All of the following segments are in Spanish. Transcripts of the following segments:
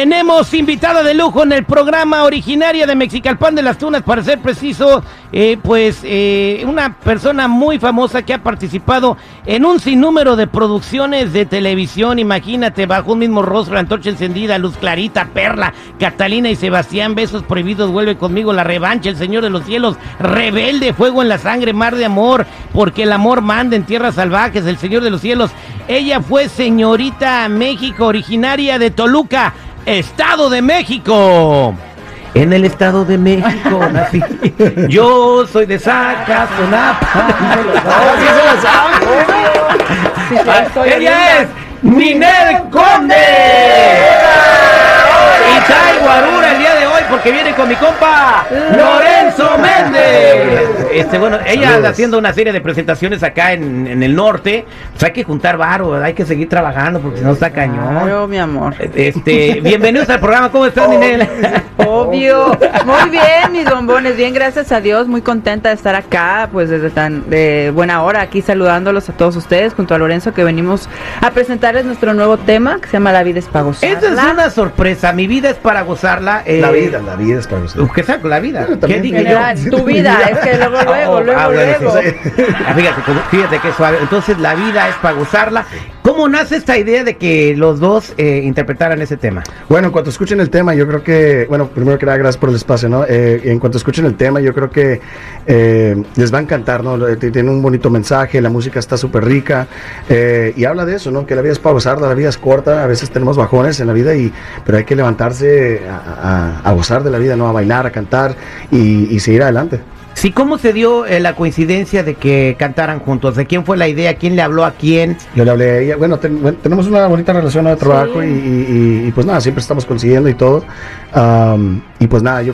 Tenemos invitada de lujo en el programa originaria de Mexicalpan de las Tunas, para ser preciso, eh, pues eh, una persona muy famosa que ha participado en un sinnúmero de producciones de televisión, imagínate, bajo un mismo rostro, antorcha encendida, luz clarita, perla, Catalina y Sebastián, besos prohibidos, vuelve conmigo, la revancha, el Señor de los cielos, rebelde, fuego en la sangre, mar de amor, porque el amor manda en tierras salvajes, el Señor de los cielos. Ella fue señorita México, originaria de Toluca. Estado de México. En el Estado de México nací. Yo soy de Zacazonapa. Ella es Ninel Conde. Y trae guarura el día de hoy porque viene con mi compa Lorenzo Méndez. Este, bueno, ella anda haciendo una serie de presentaciones acá en, en el norte. Pues hay que juntar varo, ¿verdad? hay que seguir trabajando porque si no está cañón. Claro, mi amor. Este, bienvenidos al programa, ¿cómo estás, Ninel? Obvio. Muy bien, mis bombones. Bien, gracias a Dios. Muy contenta de estar acá, pues desde tan de buena hora, aquí saludándolos a todos ustedes, junto a Lorenzo, que venimos a presentarles nuestro nuevo tema, que se llama La vida es para gozarla. Esta es una sorpresa, mi vida es para gozarla. eh, La vida, la vida es para usted. ¿Qué saco? La vida. ¿Qué dije yo? tu vida, es que luego, luego, Oh, luego, ah, bueno, luego. sí. Ah, Fíjate, como- fíjate que suave. Entonces, la vida es para gozarla. ¿Cómo nace esta idea de que los dos eh, interpretaran ese tema? Bueno, en cuanto escuchen el tema, yo creo que, bueno, primero que nada, gracias por el espacio, ¿no? Eh, en cuanto escuchen el tema, yo creo que eh, les va a encantar, ¿no? Tiene un bonito mensaje, la música está súper rica eh, y habla de eso, ¿no? Que la vida es para gozarla, la vida es corta, a veces tenemos bajones en la vida, y, pero hay que levantarse a, a- a gozar de la vida, ¿no? A bailar, a cantar y, y seguir adelante. Sí, ¿cómo se dio eh, la coincidencia de que cantaran juntos? ¿De quién fue la idea? ¿Quién le habló a quién? Yo le hablé a ella, bueno, ten- bueno, tenemos una bonita relación de trabajo Sí. y, y- y, pues nada, siempre estamos consiguiendo y todo. Y pues nada, yo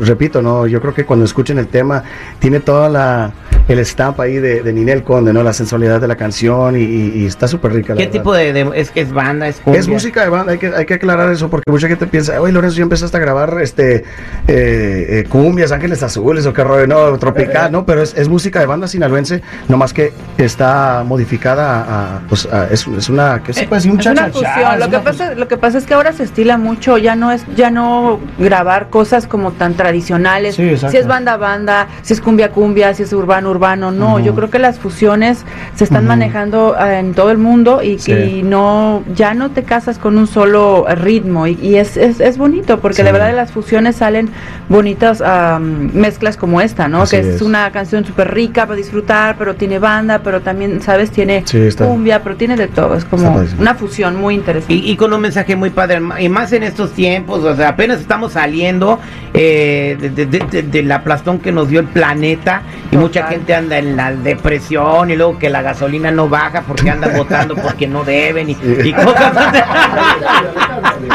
repito, no, yo creo que cuando escuchen el tema tiene toda la el estampa ahí de, de Ninel Conde, ¿no? La sensualidad de la canción y, y- y está súper rica. la ¿Qué verdad. tipo de, de- es que es banda? Es, cumbia? Es música de banda, hay que, hay que aclarar eso porque mucha gente piensa, oye Lorenzo, ya empezaste a grabar este eh, eh, cumbias, ángeles azules o qué rollo, no, tropical, no, pero es, es música de banda sinaloense, nomás que está modificada a, a, pues, a- es, es una, ¿qué se puede decir? Un Es una fusión. Lo que, pasa, lo que pasa es que ahora se estila mucho, ya no es, ya no grabar cosas como tan tradicionales. Sí, si es banda banda, si es cumbia cumbia, si es urbano urbano, no. Yo creo que las fusiones se están manejando eh, en todo el mundo y, Sí. y no, ya no te casas con un solo ritmo y, y es, es, es bonito porque Sí. de verdad de las fusiones salen bonitas am, mezclas como esta, ¿no? Así que es, es. una canción súper rica para disfrutar, pero tiene banda, pero también, ¿sabes? Tiene Sí, cumbia, pero tiene de todo. Es como una fusión muy interesante. Y, y con un mensaje muy padre, y más en estos tiempos, o sea, apenas estamos saliendo eh, de, de- de- de- del aplastón que nos dio el planeta y Total. mucha gente anda en la depresión y luego que la gasolina no baja porque andan votando porque no deben y, y cosas así.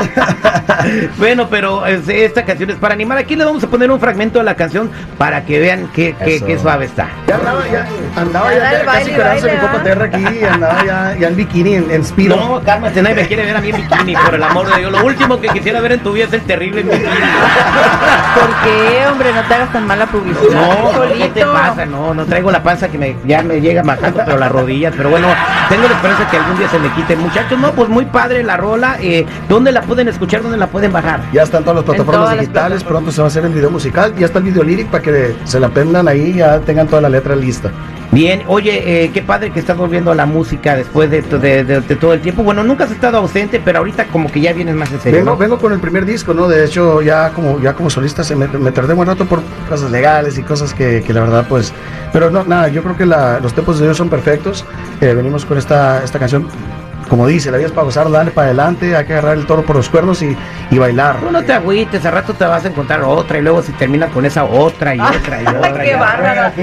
bueno, pero es- esta canción es para animar. Aquí le vamos a poner un fragmento de la canción para que vean qué, qué, qué suave está. Ya andaba, ya, andaba Ya ya, da el ya baile, casi quedándose mi baile, copa terra aquí, andaba ya, ya en bikini, en, en speedo. No, cálmate, nadie me quiere ver a mí en bikini, por el amor de Dios. Lo último que quisiera ver en tu vida es el terrible en bikini. ¿Por qué, hombre? No te hagas tan mala publicidad. No, ¿qué te pasa? No, no traigo la panza que me, ya me llega bajando, pero las rodillas. Pero bueno, tengo la esperanza que algún día se me quite. Muchachos, no, pues muy padre la rola. Eh, ¿Dónde la pueden escuchar? ¿Dónde la pueden bajar? Ya están todas las plataformas todas las digitales, plataformas. pronto se va a hacer el video musical, ya está el video lyric para que se la aprendan ahí, ya tengan toda la letra lista. Bien, oye, eh, qué padre que estás volviendo a la música después de, de- de- de todo el tiempo. Bueno, nunca has estado ausente, pero ahorita como que ya vienes más en serio. Vengo, ¿no? vengo con el primer disco, ¿no? De hecho, ya como, ya como solista se me, me tardé un buen rato por cosas legales y cosas que, que la verdad, pues. Pero no, nada, yo creo que la- los tiempos de Dios son perfectos. Eh, venimos con esta, esta canción. Como dice, la vida es para gozar, darle para adelante, hay que agarrar el toro por los cuernos y, y bailar. Tú no te agüites, al rato te vas a encontrar otra y luego si terminas con esa otra y otra y otra. Qué bárbara.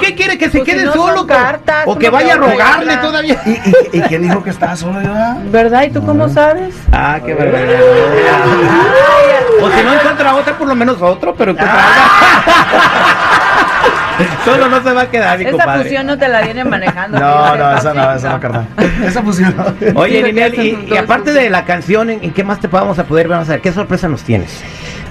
¿Qué quiere que se Pues si quede no solo? cartas, o que ¿cómo vaya a a rogarle regalar? todavía. ¿Y, y, y quién dijo que estaba solo yo? ah? ¿Verdad? ¿Y tú cómo sabes? Ah, qué barbaridad. O si no encuentra otra, por lo menos otro, pero encuentra otra. Solo no se va a quedar, mi Esa compadre. fusión no te la vienen manejando. No, no, esa no, esa no, carnal. Esa fusión. Oye, lo que Ninel, y, aparte de la canción, ¿en, qué más te vamos a poder? Vamos a ver, ¿qué sorpresa nos tienes?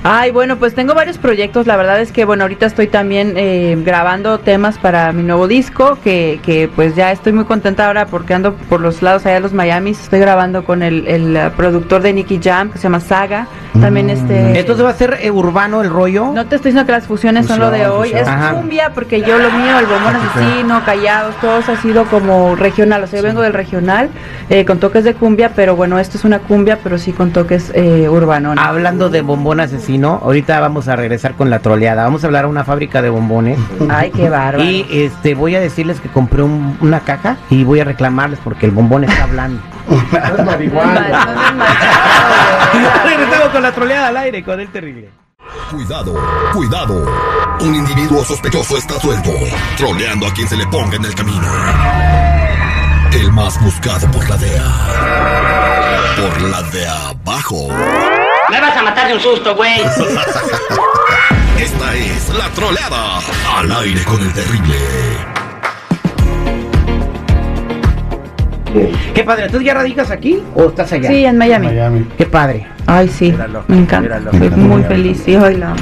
Ay, bueno, pues tengo varios proyectos. La verdad es que, bueno, ahorita estoy también eh, grabando temas para mi nuevo disco, que, que pues ya estoy muy contenta ahora porque ando por los lados allá de los Miami. Estoy grabando con el, el, uh, productor de Nicky Jam, que se llama Saga. También este... Entonces va a ser eh, urbano el rollo. No te estoy diciendo que las fusiones son lo de hoy. Es Ajá. cumbia, porque yo lo mío, el bombón asesino, callados, todo eso ha sido como regional. O sea, yo vengo del regional eh, con toques de cumbia, pero bueno, esto es una cumbia, pero sí con toques eh, urbanos. Hablando de bombón asesino, ahorita vamos a regresar con la troleada. Vamos a hablar a una fábrica de bombones. Ay, qué bárbaro. Y este voy a decirles que compré un- una caja y voy a reclamarles porque el bombón está hablando. Regresamos con la troleada al aire con el terrible. Cuidado, cuidado. Un individuo sospechoso está suelto, troleando a quien se le ponga en el camino. El más buscado por la DEA. Por la de abajo. Me vas a matar de un susto, güey. Esta es la troleada. Al aire con el terrible. Qué padre, ¿tú ya radicas aquí o estás allá? Sí, en Miami. Miami. Qué padre. Ay, sí, Míralo, me encanta. míralo, Soy míralo, muy feliz, sí, hoy la amo.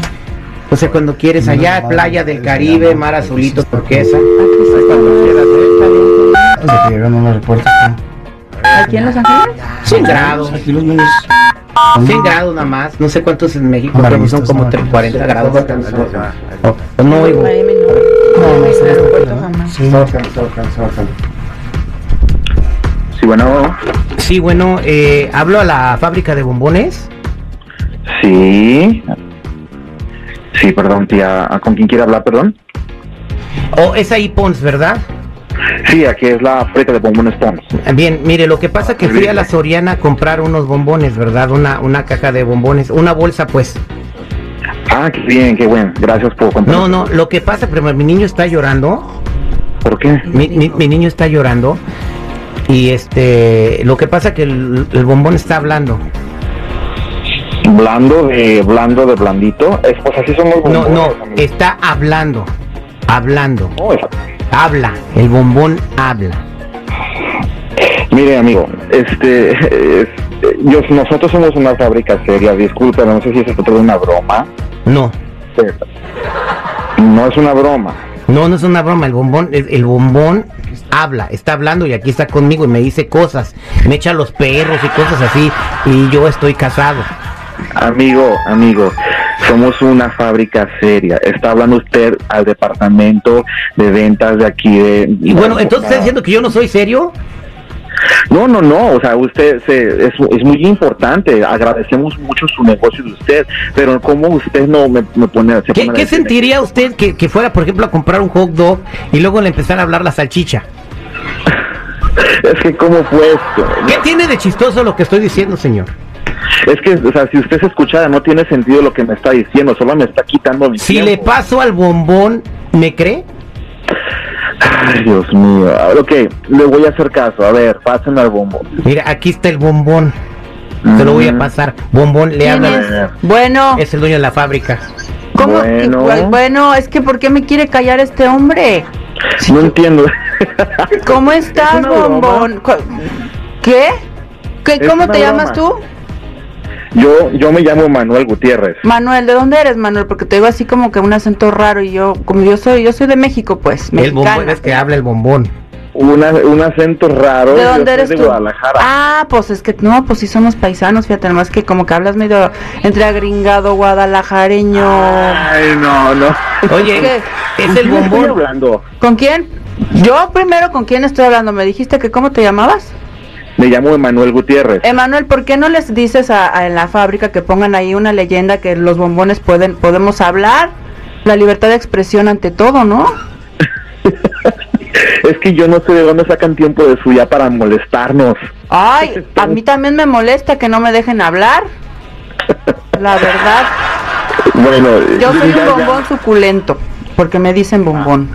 O sea, cuando quieres allá, playa del Caribe, mar azulito, turquesa. Aquí Cuando quieras, ¿eh? ¿Aquí en Los Ángeles? 100 grados. Aquí los niños. 100 grados nada más. No sé cuántos en México, pero son como ¿no? 3, 40 grados. Oh, no oigo. No. No, no, En sí, bueno, Sí, bueno, eh, hablo a la fábrica de bombones. sí. Sí, perdón, tía. ¿Con quién quiere hablar, perdón? O es ahí Pons, ¿verdad? Sí, aquí es la fábrica de bombones Pons. Bien, mire, lo que pasa que fui a la Soriana a comprar unos bombones, ¿verdad? Una, una caja de bombones, una bolsa, pues. Ah, qué bien, qué bueno. Gracias por contar. No, no, lo que pasa, primero, mi niño está llorando. ¿Por qué? Mi, mi- mi niño está llorando. Y este, lo que pasa que el, el bombón está hablando. Blando de blando de blandito. Es, pues así son los No, bombones. no, amigo. está hablando. Hablando. No, es- Habla. El bombón habla. Mire, amigo, este, es- yo, nosotros somos una fábrica seria. Disculpe, no sé si se trata de una broma. No. No es una broma. No, no es una broma, el bombón, el, el bombón habla, está hablando y aquí está conmigo y me dice cosas, me echa los perros y cosas así, y yo estoy casado. Amigo, amigo, somos una fábrica seria. Está hablando usted al departamento de ventas de aquí de... Y bueno, entonces está diciendo que yo no soy serio. No, no, no, o sea, usted se, es, es muy importante. Agradecemos mucho su negocio de usted, pero ¿cómo usted no me, me pone... se ¿Qué, pone qué sentiría usted que, que fuera, por ejemplo, a comprar un hot dog y luego le empezara a hablar la salchicha? Es que, ¿cómo fue esto? ¿Qué tiene de chistoso lo que estoy diciendo, señor? Es que, o sea, si usted se escuchara, no tiene sentido lo que me está diciendo, solo me está quitando mi Si tiempo. le paso al bombón, ¿me cree? Ay, Dios mío. Ok, le voy a hacer caso. A ver, pásenme al bombo. Mira, aquí está el bombón. Se lo voy a Mm. pasar. Bombón le ¿Quién habla. es? Bueno, Es el dueño de la fábrica. ¿cómo? Bueno. Bueno. bueno, es que ¿por qué me quiere callar este hombre? No entiendo. ¿Cómo estás, broma. bombón? Co- ¿Qué? ¿Qué ¿Cómo te llamas broma. tú? Yo, yo me llamo Manuel Gutiérrez. Manuel, ¿de dónde eres, Manuel? Porque te digo así como que un acento raro y yo, como yo soy, yo soy de México, pues, El bombón mexicana. es que habla el bombón. Una, un acento raro. ¿De yo dónde soy eres de tú? Guadalajara. Ah, pues es que no, pues sí somos paisanos, fíjate, nomás que como que hablas medio entre agringado, guadalajareño. Ay, no, no. Oye, ¿Qué? es ¿Con el estoy bombón. hablando? ¿Con quién? Yo primero, ¿con quién estoy hablando? Me dijiste que cómo te llamabas. Me llamo Emanuel Gutiérrez. Emanuel, ¿por qué no les dices a, a- en la fábrica que pongan ahí una leyenda que los bombones pueden, podemos hablar? La libertad de expresión ante todo, ¿no? Es que yo no sé de dónde sacan tiempo de suya para molestarnos. Ay, a mí también me molesta que no me dejen hablar. La verdad, Bueno, yo soy ya- un ya- bombón suculento, porque me dicen bombón.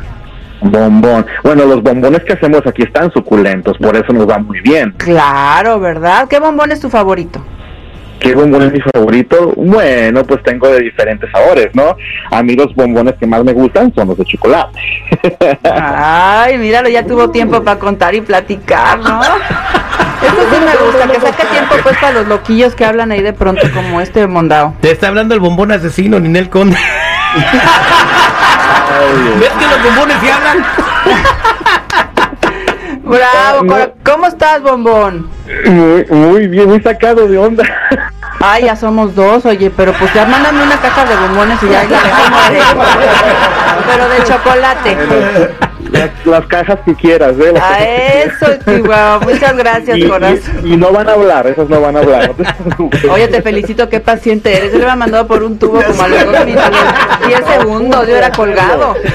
Bombón. Bueno, los bombones que hacemos aquí están suculentos, por eso nos va muy bien. Claro, ¿verdad? ¿Qué bombón es tu favorito? ¿Qué bombón es mi favorito? Bueno, pues tengo de diferentes sabores, ¿no? A mí los bombones que más me gustan son los de chocolate. Ay, míralo, ya tuvo tiempo para contar y platicar, ¿no? Esto sí me gusta, que saque tiempo pues para los loquillos que hablan ahí de pronto como este mondao. Te está hablando el bombón asesino, Ninel Conde. ¿Ves que los bombones sí hablan? Bravo, No. ¿cómo estás, bombón? Muy, muy bien, muy sacado de onda. Ay, ya somos dos, oye, pero pues ya mándame una caja de bombones y ya la dejamos de... Pero de chocolate. Las, las cajas que quieras, ¿eh? A que eso, Chihuahua. Muchas gracias, quieras. corazón. y, y, y no van a hablar, esas no van a hablar. Oye, te felicito, qué paciente eres. Yo le había mandado por un tubo como a los dos minutos, 10 segundos, yo era colgado.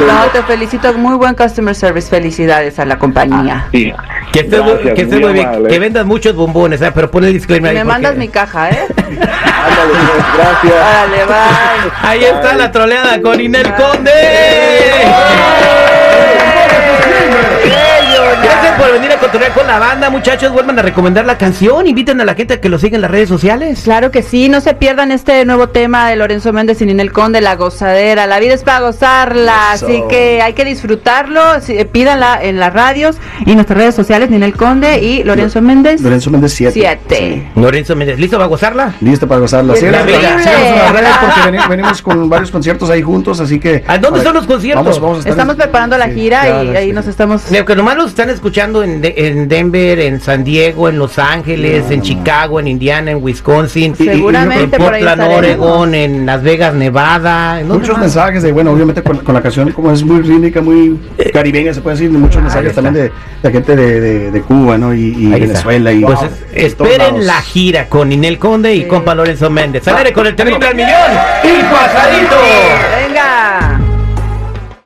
No, te felicito, muy buen customer service. Felicidades a la compañía. Sí. Que estés, Gracias, que estés muy bien, que vendas muchos bombones, ¿eh? pero pon el Y disclaimer ahí. me porque- mandas mi caja, ¿eh? Ándale, pues, gracias. Órale, bye. Ahí está la troleada con Inel Conde. Gracias por venir a controlar con la banda, muchachos. Vuelvan a recomendar la canción. Inviten a la gente a que lo siga en las redes sociales. Claro que sí, no se pierdan este nuevo tema de Lorenzo Méndez y Ninel Conde, La Gozadera. La vida es para gozarla, así que hay que disfrutarlo. sí, eh, pídanla en las radios y nuestras redes sociales, Ninel Conde y Lorenzo Méndez. Lorenzo Méndez 7. Siete. Lorenzo Méndez, ¿listo para gozarla? Listo para gozarla. En las redes porque veni- venimos con varios conciertos ahí juntos, así que... ¿A dónde son los conciertos? Vamos, vamos a estar Estamos en- preparando la sí, gira claro, y ahí sí. nos estamos... Lo que nomás los están escuchando en, de- en Denver, en San Diego, en Los Ángeles, en Chicago, en Indiana, en Wisconsin, Seguramente en Portland. Oregon, en Las Vegas, Nevada. ¿en dónde Muchos más? mensajes de, bueno, obviamente con, con la canción como es muy rítmica, muy caribeña, se puede decir, muchos mensajes está. también de, de gente de, de, de Cuba, ¿no? Y. Venezuela. Y, Pues Wow, es- todos esperen la gira con Inel Conde y Sí. compa Lorenzo Méndez. Con el terrible al millón y pasadito.